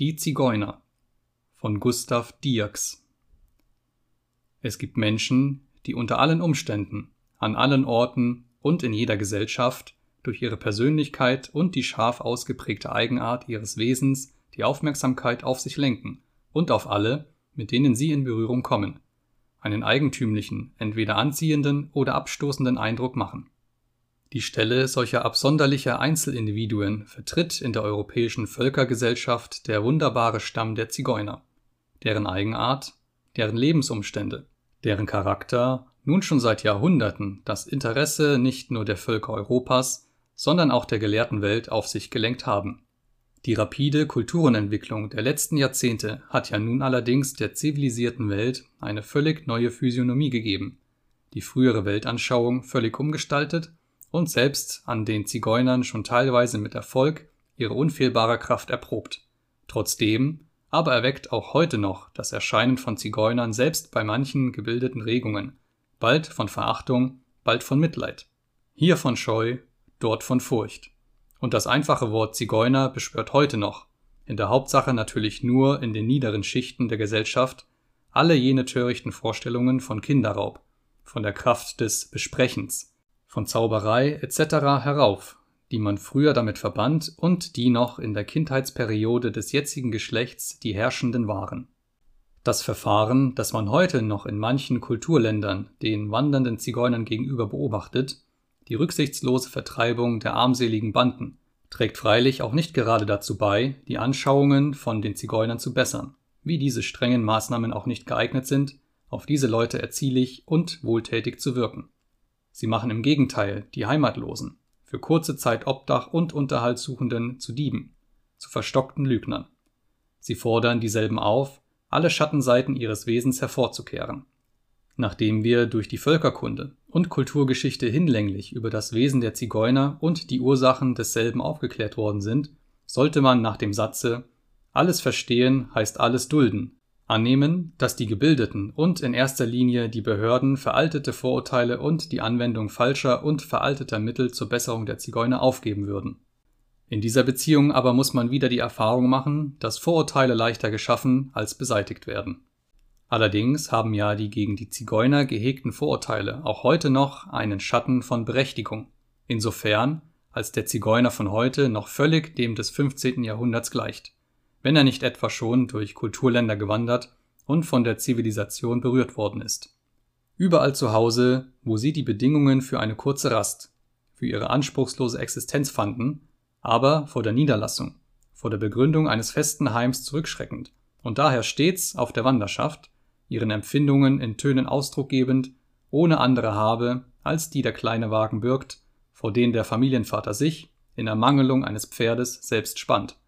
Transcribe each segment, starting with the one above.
Die Zigeuner von Gustav Dierks Es gibt Menschen, die unter allen Umständen, an allen Orten und in jeder Gesellschaft durch ihre Persönlichkeit und die scharf ausgeprägte Eigenart ihres Wesens die Aufmerksamkeit auf sich lenken und auf alle, mit denen sie in Berührung kommen, einen eigentümlichen, entweder anziehenden oder abstoßenden Eindruck machen. Die Stelle solcher absonderlicher Einzelindividuen vertritt in der europäischen Völkergesellschaft der wunderbare Stamm der Zigeuner, deren Eigenart, deren Lebensumstände, deren Charakter nun schon seit Jahrhunderten das Interesse nicht nur der Völker Europas, sondern auch der gelehrten Welt auf sich gelenkt haben. Die rapide Kulturenentwicklung der letzten Jahrzehnte hat ja nun allerdings der zivilisierten Welt eine völlig neue Physiognomie gegeben, die frühere Weltanschauung völlig umgestaltet und selbst an den Zigeunern schon teilweise mit Erfolg ihre unfehlbare Kraft erprobt. Trotzdem aber erweckt auch heute noch das Erscheinen von Zigeunern selbst bei manchen gebildeten Regungen, bald von Verachtung, bald von Mitleid. Hier von Scheu, dort von Furcht. Und das einfache Wort Zigeuner beschwört heute noch, in der Hauptsache natürlich nur in den niederen Schichten der Gesellschaft, alle jene törichten Vorstellungen von Kinderraub, von der Kraft des Besprechens, von Zauberei etc. herauf, die man früher damit verband und die noch in der Kindheitsperiode des jetzigen Geschlechts die herrschenden waren. Das Verfahren, das man heute noch in manchen Kulturländern den wandernden Zigeunern gegenüber beobachtet, die rücksichtslose Vertreibung der armseligen Banden, trägt freilich auch nicht gerade dazu bei, die Anschauungen von den Zigeunern zu bessern, wie diese strengen Maßnahmen auch nicht geeignet sind, auf diese Leute erziehlich und wohltätig zu wirken Sie machen im Gegenteil die Heimatlosen, für kurze Zeit Obdach und Unterhalt Suchenden zu Dieben, zu verstockten Lügnern. Sie fordern dieselben auf, alle Schattenseiten ihres Wesens hervorzukehren. Nachdem wir durch die Völkerkunde und Kulturgeschichte hinlänglich über das Wesen der Zigeuner und die Ursachen desselben aufgeklärt worden sind, sollte man nach dem Satze Alles verstehen heißt alles dulden annehmen, dass die Gebildeten und in erster Linie die Behörden veraltete Vorurteile und die Anwendung falscher und veralteter Mittel zur Besserung der Zigeuner aufgeben würden. In dieser Beziehung aber muss man wieder die Erfahrung machen, dass Vorurteile leichter geschaffen als beseitigt werden. Allerdings haben ja die gegen die Zigeuner gehegten Vorurteile auch heute noch einen Schatten von Berechtigung, insofern als der Zigeuner von heute noch völlig dem des 15. Jahrhunderts gleicht wenn er nicht etwa schon durch Kulturländer gewandert und von der Zivilisation berührt worden ist. Überall zu Hause, wo sie die Bedingungen für eine kurze Rast, für ihre anspruchslose Existenz fanden, aber vor der Niederlassung, vor der Begründung eines festen Heims zurückschreckend und daher stets auf der Wanderschaft, ihren Empfindungen in Tönen Ausdruck gebend, ohne andere habe, als die der kleine Wagen birgt, vor den der Familienvater sich, in Ermangelung eines Pferdes, selbst spannt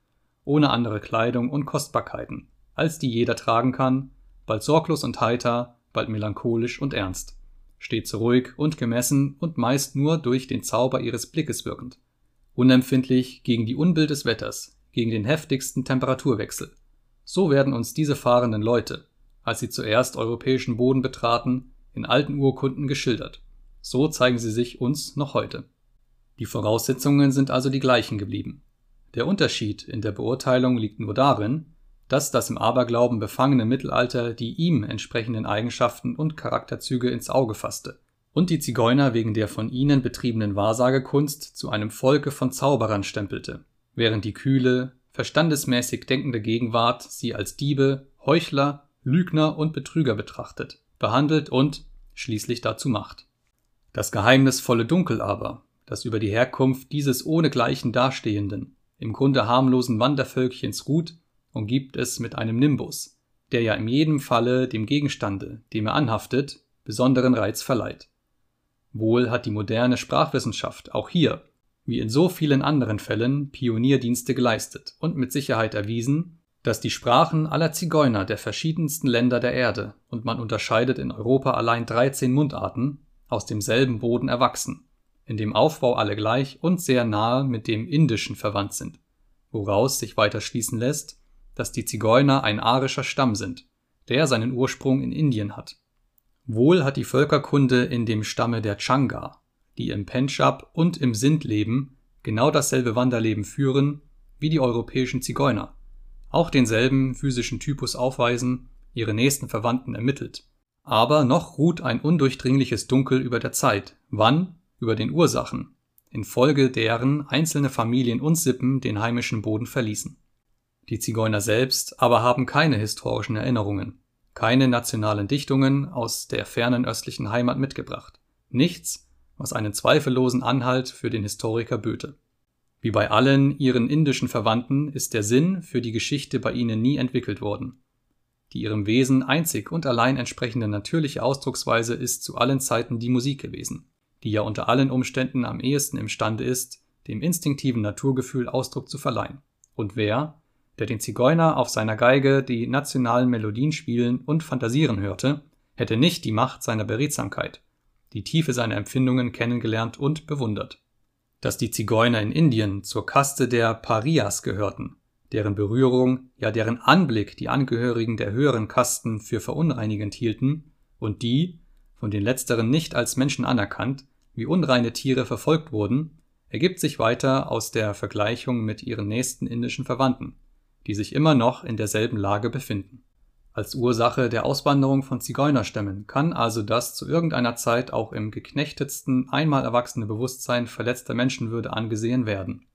ohne andere Kleidung und Kostbarkeiten, als die jeder tragen kann, bald sorglos und heiter, bald melancholisch und ernst, stets ruhig und gemessen und meist nur durch den Zauber ihres Blickes wirkend, unempfindlich gegen die Unbill des Wetters, gegen den heftigsten Temperaturwechsel. So werden uns diese fahrenden Leute, als sie zuerst europäischen Boden betraten, in alten Urkunden geschildert. So zeigen sie sich uns noch heute. Die Voraussetzungen sind also die gleichen geblieben. Der Unterschied in der Beurteilung liegt nur darin, dass das im Aberglauben befangene Mittelalter die ihm entsprechenden Eigenschaften und Charakterzüge ins Auge fasste und die Zigeuner wegen der von ihnen betriebenen Wahrsagekunst zu einem Volke von Zauberern stempelte, während die kühle, verstandesmäßig denkende Gegenwart sie als Diebe, Heuchler, Lügner und Betrüger betrachtet, behandelt und schließlich dazu macht. Das geheimnisvolle Dunkel aber, das über die Herkunft dieses ohnegleichen dastehenden, im Grunde harmlosen Wandervölkchens ruht, umgibt es mit einem Nimbus, der ja in jedem Falle dem Gegenstande, dem er anhaftet, besonderen Reiz verleiht. Wohl hat die moderne Sprachwissenschaft auch hier, wie in so vielen anderen Fällen, Pionierdienste geleistet und mit Sicherheit erwiesen, dass die Sprachen aller Zigeuner der verschiedensten Länder der Erde, und man unterscheidet in Europa allein 13 Mundarten, aus demselben Boden erwachsen in dem Aufbau alle gleich und sehr nahe mit dem Indischen verwandt sind, woraus sich weiter schließen lässt, dass die Zigeuner ein arischer Stamm sind, der seinen Ursprung in Indien hat. Wohl hat die Völkerkunde in dem Stamme der Changa, die im Pendschab und im Sindh leben, genau dasselbe Wanderleben führen wie die europäischen Zigeuner, auch denselben physischen Typus aufweisen, ihre nächsten Verwandten ermittelt. Aber noch ruht ein undurchdringliches Dunkel über der Zeit, wann, über den Ursachen, infolge deren einzelne Familien und Sippen den heimischen Boden verließen. Die Zigeuner selbst aber haben keine historischen Erinnerungen, keine nationalen Dichtungen aus der fernen östlichen Heimat mitgebracht, nichts, was einen zweifellosen Anhalt für den Historiker böte. Wie bei allen ihren indischen Verwandten ist der Sinn für die Geschichte bei ihnen nie entwickelt worden. Die ihrem Wesen einzig und allein entsprechende natürliche Ausdrucksweise ist zu allen Zeiten die Musik gewesen, die ja unter allen Umständen am ehesten imstande ist, dem instinktiven Naturgefühl Ausdruck zu verleihen. Und wer, der den Zigeuner auf seiner Geige die nationalen Melodien spielen und fantasieren hörte, hätte nicht die Macht seiner Beredsamkeit, die Tiefe seiner Empfindungen kennengelernt und bewundert. Dass die Zigeuner in Indien zur Kaste der Parias gehörten, deren Berührung, ja deren Anblick die Angehörigen der höheren Kasten für verunreinigend hielten und die, von den letzteren nicht als Menschen anerkannt, wie unreine Tiere verfolgt wurden, ergibt sich weiter aus der Vergleichung mit ihren nächsten indischen Verwandten, die sich immer noch in derselben Lage befinden. Als Ursache der Auswanderung von Zigeunerstämmen kann also das zu irgendeiner Zeit auch im geknechtetsten einmal erwachsene Bewusstsein verletzter Menschenwürde angesehen werden.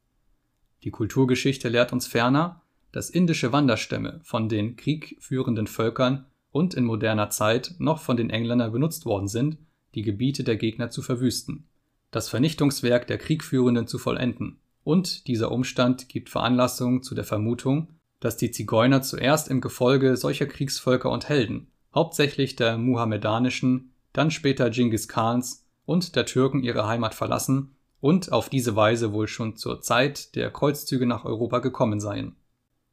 Die Kulturgeschichte lehrt uns ferner, dass indische Wanderstämme von den kriegführenden Völkern und in moderner Zeit noch von den Engländern benutzt worden sind, die Gebiete der Gegner zu verwüsten, das Vernichtungswerk der Kriegführenden zu vollenden, und dieser Umstand gibt Veranlassung zu der Vermutung dass die Zigeuner zuerst im Gefolge solcher Kriegsvölker und Helden, hauptsächlich der muhammedanischen, dann später Genghis Khans und der Türken ihre Heimat verlassen und auf diese Weise wohl schon zur Zeit der Kreuzzüge nach Europa gekommen seien.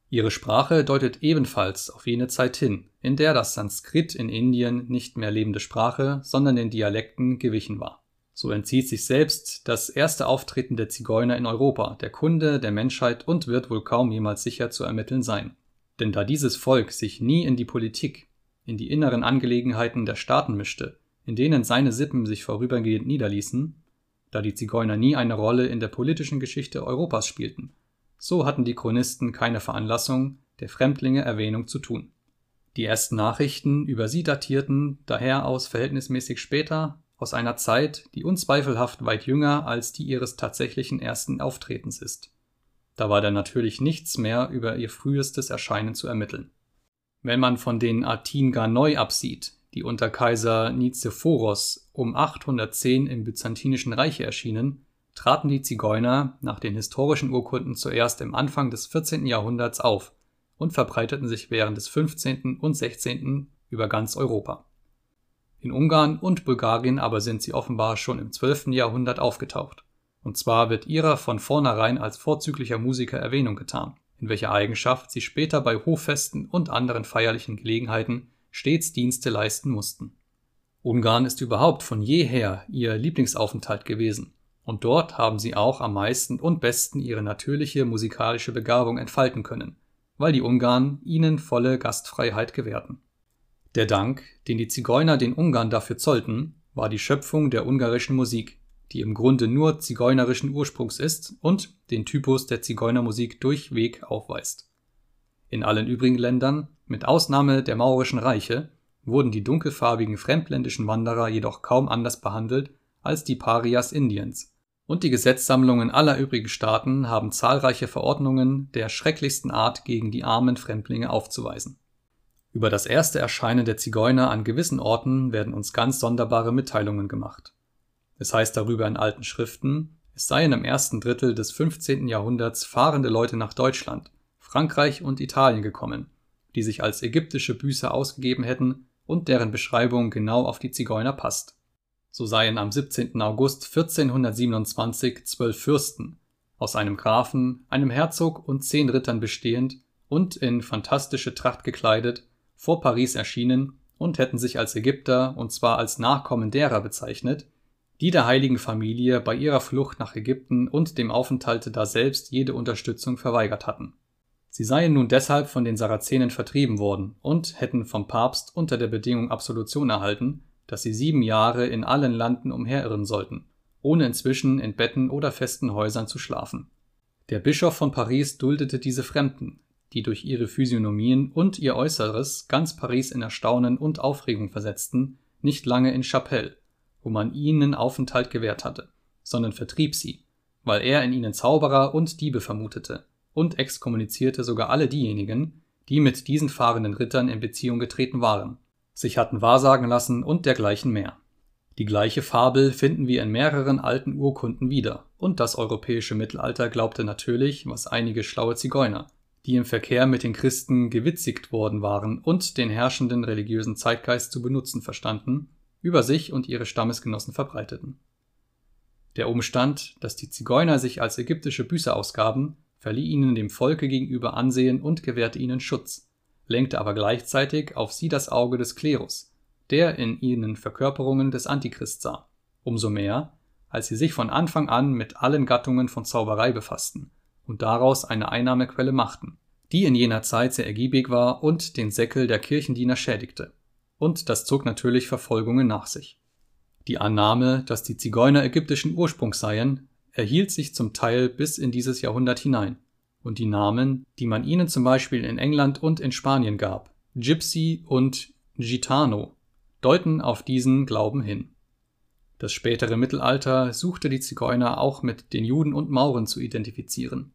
Ihre Sprache deutet ebenfalls auf jene Zeit hin, in der das Sanskrit in Indien nicht mehr lebende Sprache, sondern den Dialekten gewichen war so entzieht sich selbst das erste Auftreten der Zigeuner in Europa der Kunde der Menschheit und wird wohl kaum jemals sicher zu ermitteln sein. Denn da dieses Volk sich nie in die Politik, in die inneren Angelegenheiten der Staaten mischte, in denen seine Sippen sich vorübergehend niederließen, da die Zigeuner nie eine Rolle in der politischen Geschichte Europas spielten, so hatten die Chronisten keine Veranlassung, der Fremdlinge Erwähnung zu tun. Die ersten Nachrichten über sie datierten daher aus verhältnismäßig später aus einer Zeit, die unzweifelhaft weit jünger als die ihres tatsächlichen ersten Auftretens ist. Da war dann natürlich nichts mehr über ihr frühestes Erscheinen zu ermitteln. Wenn man von den Atinga neu absieht, die unter Kaiser Nizephoros um 810 im Byzantinischen Reich erschienen, traten die Zigeuner nach den historischen Urkunden zuerst im Anfang des 14. Jahrhunderts auf und verbreiteten sich während des 15. und 16. über ganz Europa. In Ungarn und Bulgarien aber sind sie offenbar schon im 12. Jahrhundert aufgetaucht. Und zwar wird ihrer von vornherein als vorzüglicher Musiker Erwähnung getan, in welcher Eigenschaft sie später bei Hoffesten und anderen feierlichen Gelegenheiten stets Dienste leisten mussten. Ungarn ist überhaupt von jeher ihr Lieblingsaufenthalt gewesen, und dort haben sie auch am meisten und besten ihre natürliche musikalische Begabung entfalten können, weil die Ungarn ihnen volle Gastfreiheit gewährten der Dank, den die Zigeuner den Ungarn dafür zollten, war die Schöpfung der ungarischen Musik, die im Grunde nur zigeunerischen Ursprungs ist und den Typus der Zigeunermusik durchweg aufweist. In allen übrigen Ländern, mit Ausnahme der maurischen Reiche, wurden die dunkelfarbigen fremdländischen Wanderer jedoch kaum anders behandelt als die Parias Indiens, und die Gesetzsammlungen aller übrigen Staaten haben zahlreiche Verordnungen der schrecklichsten Art gegen die armen Fremdlinge aufzuweisen über das erste Erscheinen der Zigeuner an gewissen Orten werden uns ganz sonderbare Mitteilungen gemacht. Es heißt darüber in alten Schriften, es seien im ersten Drittel des 15. Jahrhunderts fahrende Leute nach Deutschland, Frankreich und Italien gekommen, die sich als ägyptische Büßer ausgegeben hätten und deren Beschreibung genau auf die Zigeuner passt. So seien am 17. August 1427 zwölf Fürsten, aus einem Grafen, einem Herzog und zehn Rittern bestehend und in fantastische Tracht gekleidet, vor Paris erschienen und hätten sich als Ägypter und zwar als Nachkommen derer bezeichnet, die der heiligen Familie bei ihrer Flucht nach Ägypten und dem Aufenthalte daselbst jede Unterstützung verweigert hatten. Sie seien nun deshalb von den Sarazenen vertrieben worden und hätten vom Papst unter der Bedingung Absolution erhalten, dass sie sieben Jahre in allen Landen umherirren sollten, ohne inzwischen in Betten oder festen Häusern zu schlafen. Der Bischof von Paris duldete diese Fremden, die durch ihre Physiognomien und ihr Äußeres ganz Paris in Erstaunen und Aufregung versetzten, nicht lange in Chapelle, wo man ihnen Aufenthalt gewährt hatte, sondern vertrieb sie, weil er in ihnen Zauberer und Diebe vermutete, und exkommunizierte sogar alle diejenigen, die mit diesen fahrenden Rittern in Beziehung getreten waren, sich hatten wahrsagen lassen und dergleichen mehr. Die gleiche Fabel finden wir in mehreren alten Urkunden wieder, und das europäische Mittelalter glaubte natürlich, was einige schlaue Zigeuner, die im Verkehr mit den Christen gewitzigt worden waren und den herrschenden religiösen Zeitgeist zu benutzen verstanden, über sich und ihre Stammesgenossen verbreiteten. Der Umstand, dass die Zigeuner sich als ägyptische Büßer ausgaben, verlieh ihnen dem Volke gegenüber Ansehen und gewährte ihnen Schutz, lenkte aber gleichzeitig auf sie das Auge des Klerus, der in ihnen Verkörperungen des Antichrist sah, umso mehr, als sie sich von Anfang an mit allen Gattungen von Zauberei befassten und daraus eine Einnahmequelle machten, die in jener Zeit sehr ergiebig war und den Säckel der Kirchendiener schädigte. Und das zog natürlich Verfolgungen nach sich. Die Annahme, dass die Zigeuner ägyptischen Ursprungs seien, erhielt sich zum Teil bis in dieses Jahrhundert hinein, und die Namen, die man ihnen zum Beispiel in England und in Spanien gab, Gypsy und Gitano, deuten auf diesen Glauben hin. Das spätere Mittelalter suchte die Zigeuner auch mit den Juden und Mauren zu identifizieren.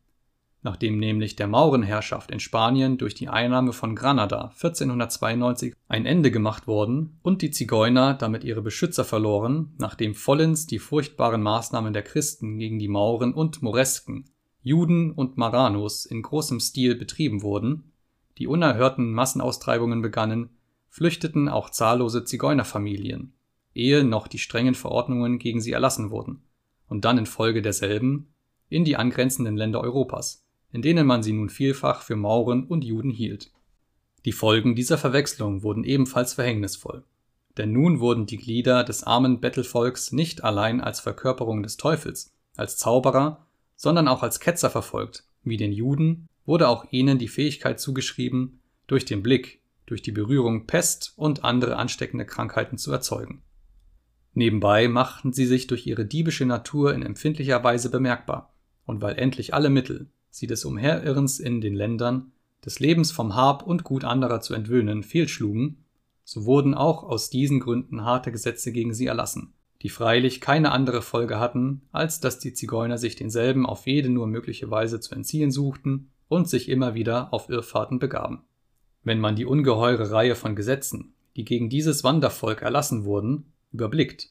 Nachdem nämlich der Maurenherrschaft in Spanien durch die Einnahme von Granada 1492 ein Ende gemacht worden und die Zigeuner damit ihre Beschützer verloren, nachdem vollends die furchtbaren Maßnahmen der Christen gegen die Mauren und Moresken, Juden und Marranos in großem Stil betrieben wurden, die unerhörten Massenaustreibungen begannen, flüchteten auch zahllose Zigeunerfamilien ehe noch die strengen Verordnungen gegen sie erlassen wurden, und dann infolge derselben in die angrenzenden Länder Europas, in denen man sie nun vielfach für Mauren und Juden hielt. Die Folgen dieser Verwechslung wurden ebenfalls verhängnisvoll, denn nun wurden die Glieder des armen Bettelvolks nicht allein als Verkörperung des Teufels, als Zauberer, sondern auch als Ketzer verfolgt, wie den Juden wurde auch ihnen die Fähigkeit zugeschrieben, durch den Blick, durch die Berührung Pest und andere ansteckende Krankheiten zu erzeugen. Nebenbei machten sie sich durch ihre diebische Natur in empfindlicher Weise bemerkbar, und weil endlich alle Mittel, sie des Umherirrens in den Ländern, des Lebens vom Hab und Gut anderer zu entwöhnen, fehlschlugen, so wurden auch aus diesen Gründen harte Gesetze gegen sie erlassen, die freilich keine andere Folge hatten, als dass die Zigeuner sich denselben auf jede nur mögliche Weise zu entziehen suchten und sich immer wieder auf Irrfahrten begaben. Wenn man die ungeheure Reihe von Gesetzen, die gegen dieses Wandervolk erlassen wurden, überblickt,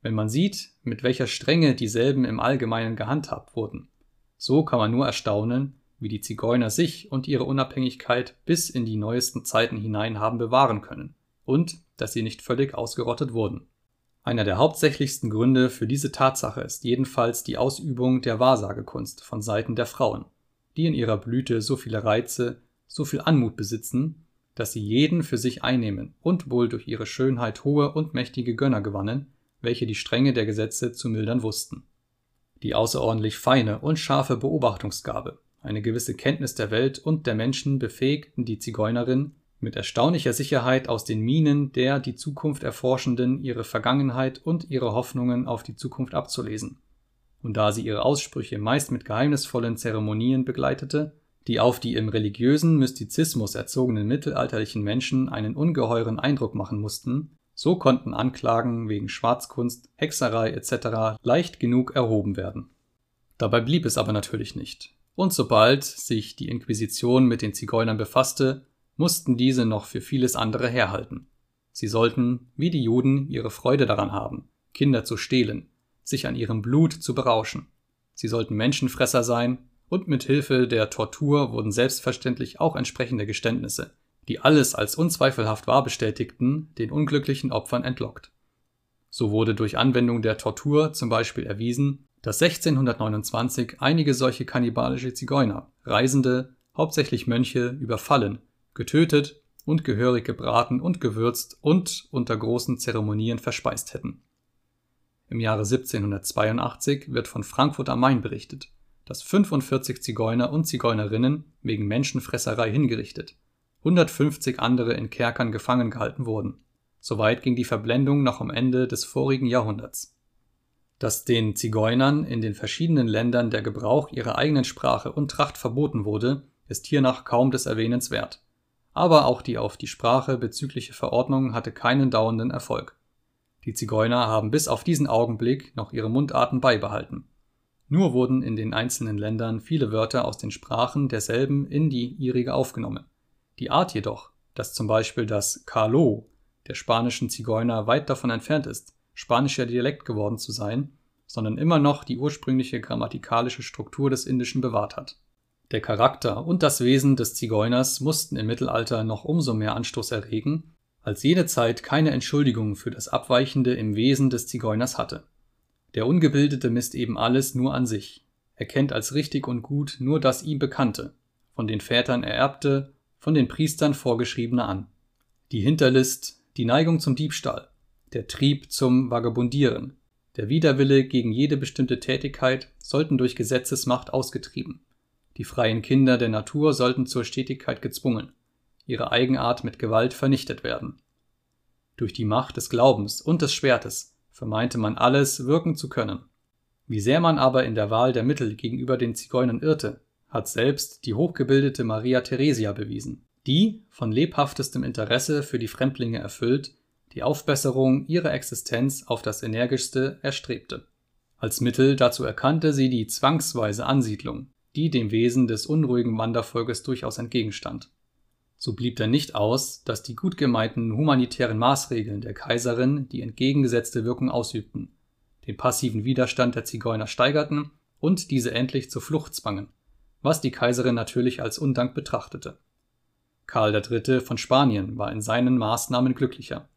wenn man sieht, mit welcher Strenge dieselben im Allgemeinen gehandhabt wurden. So kann man nur erstaunen, wie die Zigeuner sich und ihre Unabhängigkeit bis in die neuesten Zeiten hinein haben bewahren können und dass sie nicht völlig ausgerottet wurden. Einer der hauptsächlichsten Gründe für diese Tatsache ist jedenfalls die Ausübung der Wahrsagekunst von Seiten der Frauen, die in ihrer Blüte so viele Reize, so viel Anmut besitzen, dass sie jeden für sich einnehmen und wohl durch ihre Schönheit hohe und mächtige Gönner gewannen, welche die Strenge der Gesetze zu mildern wussten. Die außerordentlich feine und scharfe Beobachtungsgabe, eine gewisse Kenntnis der Welt und der Menschen befähigten die Zigeunerin, mit erstaunlicher Sicherheit aus den Mienen der die Zukunft Erforschenden ihre Vergangenheit und ihre Hoffnungen auf die Zukunft abzulesen. Und da sie ihre Aussprüche meist mit geheimnisvollen Zeremonien begleitete, die auf die im religiösen Mystizismus erzogenen mittelalterlichen Menschen einen ungeheuren Eindruck machen mussten, so konnten Anklagen wegen Schwarzkunst, Hexerei etc. leicht genug erhoben werden. Dabei blieb es aber natürlich nicht. Und sobald sich die Inquisition mit den Zigeunern befasste, mussten diese noch für vieles andere herhalten. Sie sollten, wie die Juden, ihre Freude daran haben, Kinder zu stehlen, sich an ihrem Blut zu berauschen. Sie sollten Menschenfresser sein und mit Hilfe der Tortur wurden selbstverständlich auch entsprechende Geständnisse, die alles als unzweifelhaft wahr bestätigten, den unglücklichen Opfern entlockt. So wurde durch Anwendung der Tortur zum Beispiel erwiesen, dass 1629 einige solche kannibalische Zigeuner, Reisende, hauptsächlich Mönche, überfallen, getötet und gehörig gebraten und gewürzt und unter großen Zeremonien verspeist hätten. Im Jahre 1782 wird von Frankfurt am Main berichtet dass 45 Zigeuner und Zigeunerinnen wegen Menschenfresserei hingerichtet, 150 andere in Kerkern gefangen gehalten wurden. Soweit ging die Verblendung noch am Ende des vorigen Jahrhunderts. Dass den Zigeunern in den verschiedenen Ländern der Gebrauch ihrer eigenen Sprache und Tracht verboten wurde, ist hiernach kaum des Erwähnens wert. Aber auch die auf die Sprache bezügliche Verordnung hatte keinen dauernden Erfolg. Die Zigeuner haben bis auf diesen Augenblick noch ihre Mundarten beibehalten. Nur wurden in den einzelnen Ländern viele Wörter aus den Sprachen derselben in die ihrige aufgenommen. Die Art jedoch, dass zum Beispiel das Kalo der spanischen Zigeuner weit davon entfernt ist, spanischer Dialekt geworden zu sein, sondern immer noch die ursprüngliche grammatikalische Struktur des Indischen bewahrt hat. Der Charakter und das Wesen des Zigeuners mussten im Mittelalter noch umso mehr Anstoß erregen, als jene Zeit keine Entschuldigung für das Abweichende im Wesen des Zigeuners hatte. Der Ungebildete misst eben alles nur an sich, erkennt als richtig und gut nur das ihm Bekannte, von den Vätern ererbte, von den Priestern vorgeschriebene an. Die Hinterlist, die Neigung zum Diebstahl, der Trieb zum Vagabundieren, der Widerwille gegen jede bestimmte Tätigkeit sollten durch Gesetzesmacht ausgetrieben. Die freien Kinder der Natur sollten zur Stetigkeit gezwungen, ihre Eigenart mit Gewalt vernichtet werden. Durch die Macht des Glaubens und des Schwertes vermeinte man alles wirken zu können. Wie sehr man aber in der Wahl der Mittel gegenüber den Zigeunern irrte, hat selbst die hochgebildete Maria Theresia bewiesen, die, von lebhaftestem Interesse für die Fremdlinge erfüllt, die Aufbesserung ihrer Existenz auf das energischste erstrebte. Als Mittel dazu erkannte sie die zwangsweise Ansiedlung, die dem Wesen des unruhigen Wandervolkes durchaus entgegenstand. So blieb denn nicht aus, dass die gut gemeinten humanitären Maßregeln der Kaiserin die entgegengesetzte Wirkung ausübten, den passiven Widerstand der Zigeuner steigerten und diese endlich zur Flucht zwangen, was die Kaiserin natürlich als Undank betrachtete. Karl III. von Spanien war in seinen Maßnahmen glücklicher.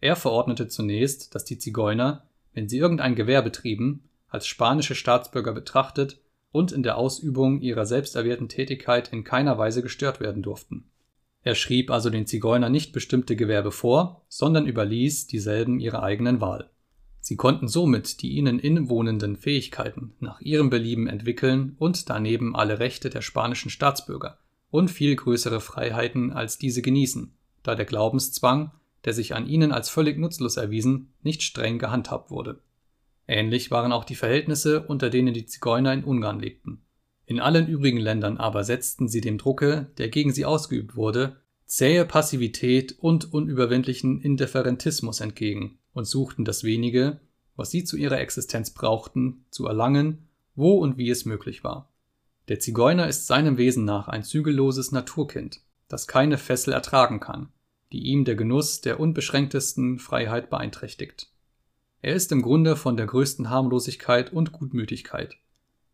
Er verordnete zunächst, dass die Zigeuner, wenn sie irgendein Gewerbe trieben, als spanische Staatsbürger betrachtet und in der Ausübung ihrer selbsterwählten Tätigkeit in keiner Weise gestört werden durften. Er schrieb also den Zigeunern nicht bestimmte Gewerbe vor, sondern überließ dieselben ihrer eigenen Wahl. Sie konnten somit die ihnen inwohnenden Fähigkeiten nach ihrem Belieben entwickeln und daneben alle Rechte der spanischen Staatsbürger und viel größere Freiheiten als diese genießen, da der Glaubenszwang der sich an ihnen als völlig nutzlos erwiesen, nicht streng gehandhabt wurde. Ähnlich waren auch die Verhältnisse, unter denen die Zigeuner in Ungarn lebten. In allen übrigen Ländern aber setzten sie dem Drucke, der gegen sie ausgeübt wurde, zähe Passivität und unüberwindlichen Indifferentismus entgegen und suchten das wenige, was sie zu ihrer Existenz brauchten, zu erlangen, wo und wie es möglich war. Der Zigeuner ist seinem Wesen nach ein zügelloses Naturkind, das keine Fessel ertragen kann, die ihm der Genuss der unbeschränktesten Freiheit beeinträchtigt. Er ist im Grunde von der größten Harmlosigkeit und Gutmütigkeit.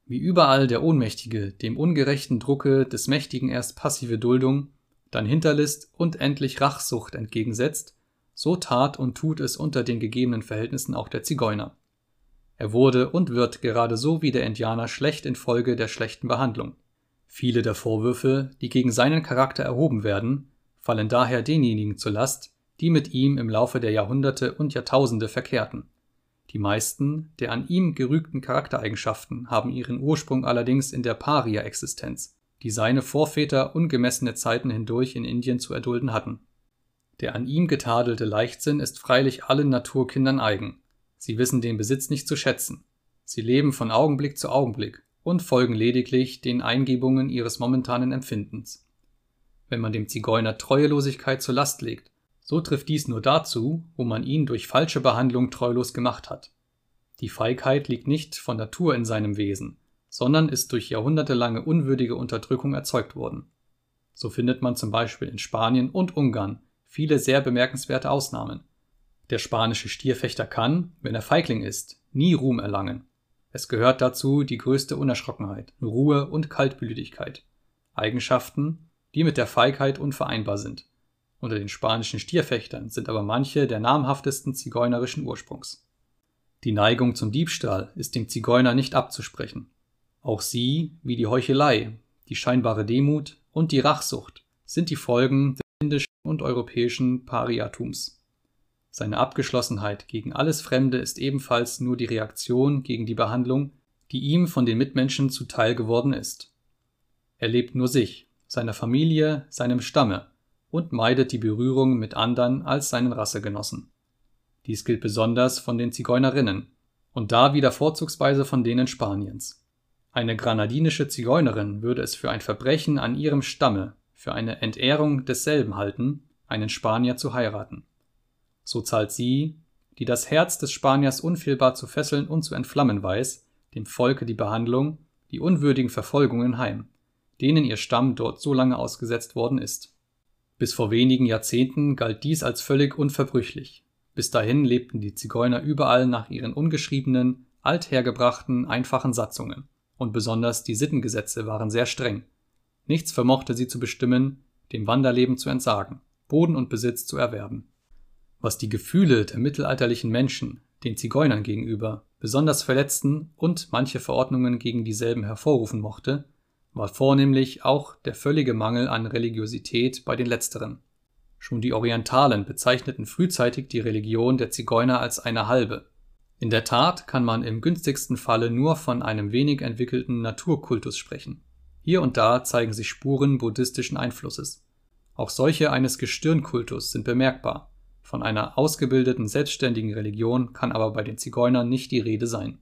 Wie überall der Ohnmächtige dem ungerechten Drucke des Mächtigen erst passive Duldung, dann Hinterlist und endlich Rachsucht entgegensetzt, so tat und tut es unter den gegebenen Verhältnissen auch der Zigeuner. Er wurde und wird gerade so wie der Indianer schlecht infolge der schlechten Behandlung. Viele der Vorwürfe, die gegen seinen Charakter erhoben werden, fallen daher denjenigen zur Last, die mit ihm im Laufe der Jahrhunderte und Jahrtausende verkehrten. Die meisten der an ihm gerügten Charaktereigenschaften haben ihren Ursprung allerdings in der Paria-Existenz, die seine Vorväter ungemessene Zeiten hindurch in Indien zu erdulden hatten. Der an ihm getadelte Leichtsinn ist freilich allen Naturkindern eigen. Sie wissen den Besitz nicht zu schätzen. Sie leben von Augenblick zu Augenblick und folgen lediglich den Eingebungen ihres momentanen Empfindens wenn man dem Zigeuner Treuelosigkeit zur Last legt. So trifft dies nur dazu, wo man ihn durch falsche Behandlung treulos gemacht hat. Die Feigheit liegt nicht von Natur in seinem Wesen, sondern ist durch jahrhundertelange unwürdige Unterdrückung erzeugt worden. So findet man zum Beispiel in Spanien und Ungarn viele sehr bemerkenswerte Ausnahmen. Der spanische Stierfechter kann, wenn er Feigling ist, nie Ruhm erlangen. Es gehört dazu die größte Unerschrockenheit, Ruhe und Kaltblütigkeit. Eigenschaften, die mit der Feigheit unvereinbar sind. Unter den spanischen Stierfechtern sind aber manche der namhaftesten zigeunerischen Ursprungs. Die Neigung zum Diebstahl ist dem Zigeuner nicht abzusprechen. Auch sie, wie die Heuchelei, die scheinbare Demut und die Rachsucht, sind die Folgen des indischen und europäischen Pariatums. Seine Abgeschlossenheit gegen alles Fremde ist ebenfalls nur die Reaktion gegen die Behandlung, die ihm von den Mitmenschen zuteil geworden ist. Er lebt nur sich, seiner Familie, seinem Stamme und meidet die Berührung mit anderen als seinen Rassegenossen. Dies gilt besonders von den Zigeunerinnen und da wieder vorzugsweise von denen Spaniens. Eine granadinische Zigeunerin würde es für ein Verbrechen an ihrem Stamme, für eine Entehrung desselben halten, einen Spanier zu heiraten. So zahlt sie, die das Herz des Spaniers unfehlbar zu fesseln und zu entflammen weiß, dem Volke die Behandlung, die unwürdigen Verfolgungen heim, denen ihr Stamm dort so lange ausgesetzt worden ist. Bis vor wenigen Jahrzehnten galt dies als völlig unverbrüchlich. Bis dahin lebten die Zigeuner überall nach ihren ungeschriebenen, althergebrachten, einfachen Satzungen, und besonders die Sittengesetze waren sehr streng. Nichts vermochte sie zu bestimmen, dem Wanderleben zu entsagen, Boden und Besitz zu erwerben. Was die Gefühle der mittelalterlichen Menschen den Zigeunern gegenüber besonders verletzten und manche Verordnungen gegen dieselben hervorrufen mochte, war vornehmlich auch der völlige Mangel an Religiosität bei den letzteren. Schon die Orientalen bezeichneten frühzeitig die Religion der Zigeuner als eine halbe. In der Tat kann man im günstigsten Falle nur von einem wenig entwickelten Naturkultus sprechen. Hier und da zeigen sich Spuren buddhistischen Einflusses. Auch solche eines Gestirnkultus sind bemerkbar, von einer ausgebildeten selbstständigen Religion kann aber bei den Zigeunern nicht die Rede sein.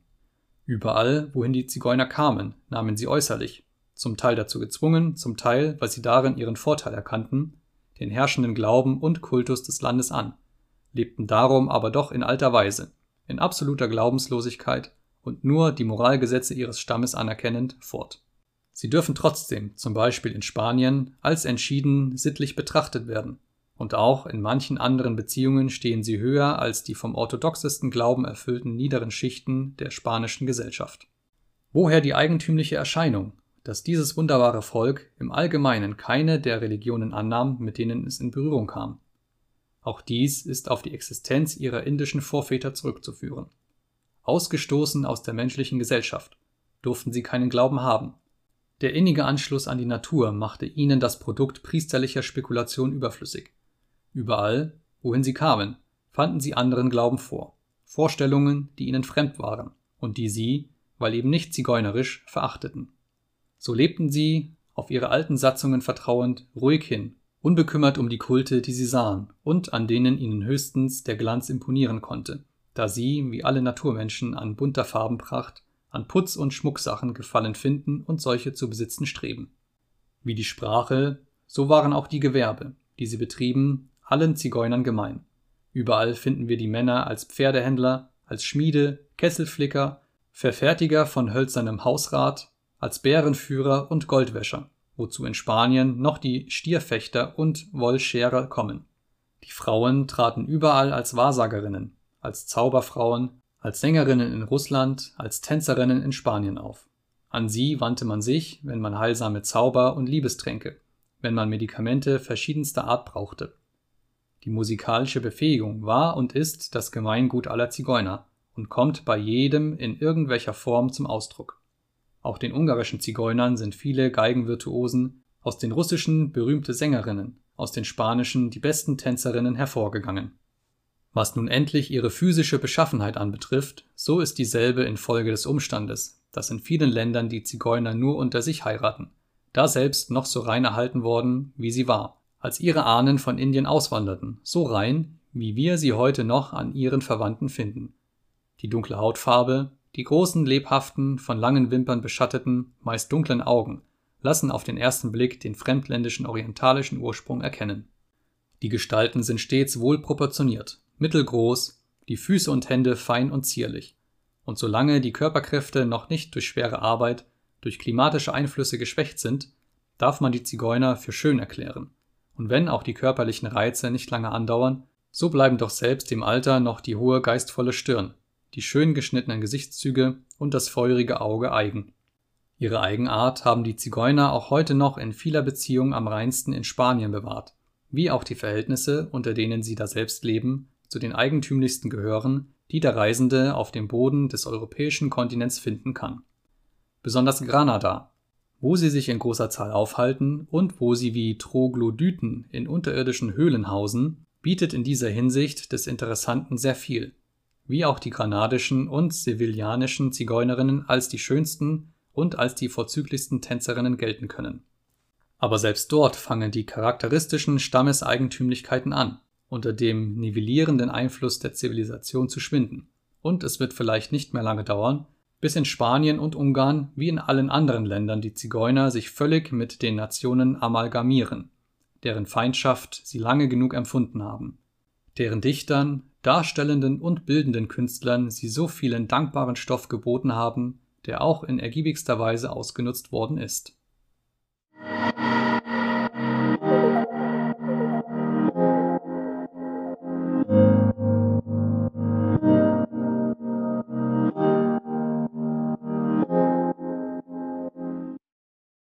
Überall, wohin die Zigeuner kamen, nahmen sie äußerlich, zum Teil dazu gezwungen, zum Teil, weil sie darin ihren Vorteil erkannten, den herrschenden Glauben und Kultus des Landes an, lebten darum aber doch in alter Weise, in absoluter Glaubenslosigkeit und nur die Moralgesetze ihres Stammes anerkennend, fort. Sie dürfen trotzdem, zum Beispiel in Spanien, als entschieden sittlich betrachtet werden, und auch in manchen anderen Beziehungen stehen sie höher als die vom orthodoxesten Glauben erfüllten niederen Schichten der spanischen Gesellschaft. Woher die eigentümliche Erscheinung, dass dieses wunderbare Volk im Allgemeinen keine der Religionen annahm, mit denen es in Berührung kam? Auch dies ist auf die Existenz ihrer indischen Vorväter zurückzuführen. Ausgestoßen aus der menschlichen Gesellschaft durften sie keinen Glauben haben. Der innige Anschluss an die Natur machte ihnen das Produkt priesterlicher Spekulation überflüssig. Überall, wohin sie kamen, fanden sie anderen Glauben vor, Vorstellungen, die ihnen fremd waren und die sie, weil eben nicht zigeunerisch, verachteten. So lebten sie, auf ihre alten Satzungen vertrauend, ruhig hin, unbekümmert um die Kulte, die sie sahen und an denen ihnen höchstens der Glanz imponieren konnte, da sie, wie alle Naturmenschen, an bunter Farbenpracht, an Putz und Schmucksachen Gefallen finden und solche zu besitzen streben. Wie die Sprache, so waren auch die Gewerbe, die sie betrieben, allen Zigeunern gemein. Überall finden wir die Männer als Pferdehändler, als Schmiede, Kesselflicker, Verfertiger von hölzernem Hausrat, als Bärenführer und Goldwäscher, wozu in Spanien noch die Stierfechter und Wollscherer kommen. Die Frauen traten überall als Wahrsagerinnen, als Zauberfrauen, als Sängerinnen in Russland, als Tänzerinnen in Spanien auf. An sie wandte man sich, wenn man heilsame Zauber und Liebestränke, wenn man Medikamente verschiedenster Art brauchte. Die musikalische Befähigung war und ist das Gemeingut aller Zigeuner und kommt bei jedem in irgendwelcher Form zum Ausdruck. Auch den ungarischen Zigeunern sind viele Geigenvirtuosen, aus den russischen berühmte Sängerinnen, aus den spanischen die besten Tänzerinnen hervorgegangen. Was nun endlich ihre physische Beschaffenheit anbetrifft, so ist dieselbe infolge des Umstandes, dass in vielen Ländern die Zigeuner nur unter sich heiraten, da selbst noch so rein erhalten worden, wie sie war, als ihre Ahnen von Indien auswanderten, so rein, wie wir sie heute noch an ihren Verwandten finden. Die dunkle Hautfarbe, die großen, lebhaften, von langen Wimpern beschatteten, meist dunklen Augen lassen auf den ersten Blick den fremdländischen orientalischen Ursprung erkennen. Die Gestalten sind stets wohl proportioniert, mittelgroß, die Füße und Hände fein und zierlich. Und solange die Körperkräfte noch nicht durch schwere Arbeit, durch klimatische Einflüsse geschwächt sind, darf man die Zigeuner für schön erklären und wenn auch die körperlichen Reize nicht lange andauern, so bleiben doch selbst im Alter noch die hohe geistvolle Stirn, die schön geschnittenen Gesichtszüge und das feurige Auge eigen. Ihre Eigenart haben die Zigeuner auch heute noch in vieler Beziehung am reinsten in Spanien bewahrt, wie auch die Verhältnisse, unter denen sie daselbst leben, zu den eigentümlichsten gehören, die der Reisende auf dem Boden des europäischen Kontinents finden kann. Besonders Granada, wo sie sich in großer Zahl aufhalten und wo sie wie Troglodyten in unterirdischen Höhlen hausen, bietet in dieser Hinsicht des Interessanten sehr viel, wie auch die granadischen und sevillanischen Zigeunerinnen als die schönsten und als die vorzüglichsten Tänzerinnen gelten können. Aber selbst dort fangen die charakteristischen Stammeseigentümlichkeiten an, unter dem nivellierenden Einfluss der Zivilisation zu schwinden, und es wird vielleicht nicht mehr lange dauern, bis in Spanien und Ungarn wie in allen anderen Ländern die Zigeuner sich völlig mit den Nationen amalgamieren, deren Feindschaft sie lange genug empfunden haben, deren Dichtern, darstellenden und bildenden Künstlern sie so vielen dankbaren Stoff geboten haben, der auch in ergiebigster Weise ausgenutzt worden ist.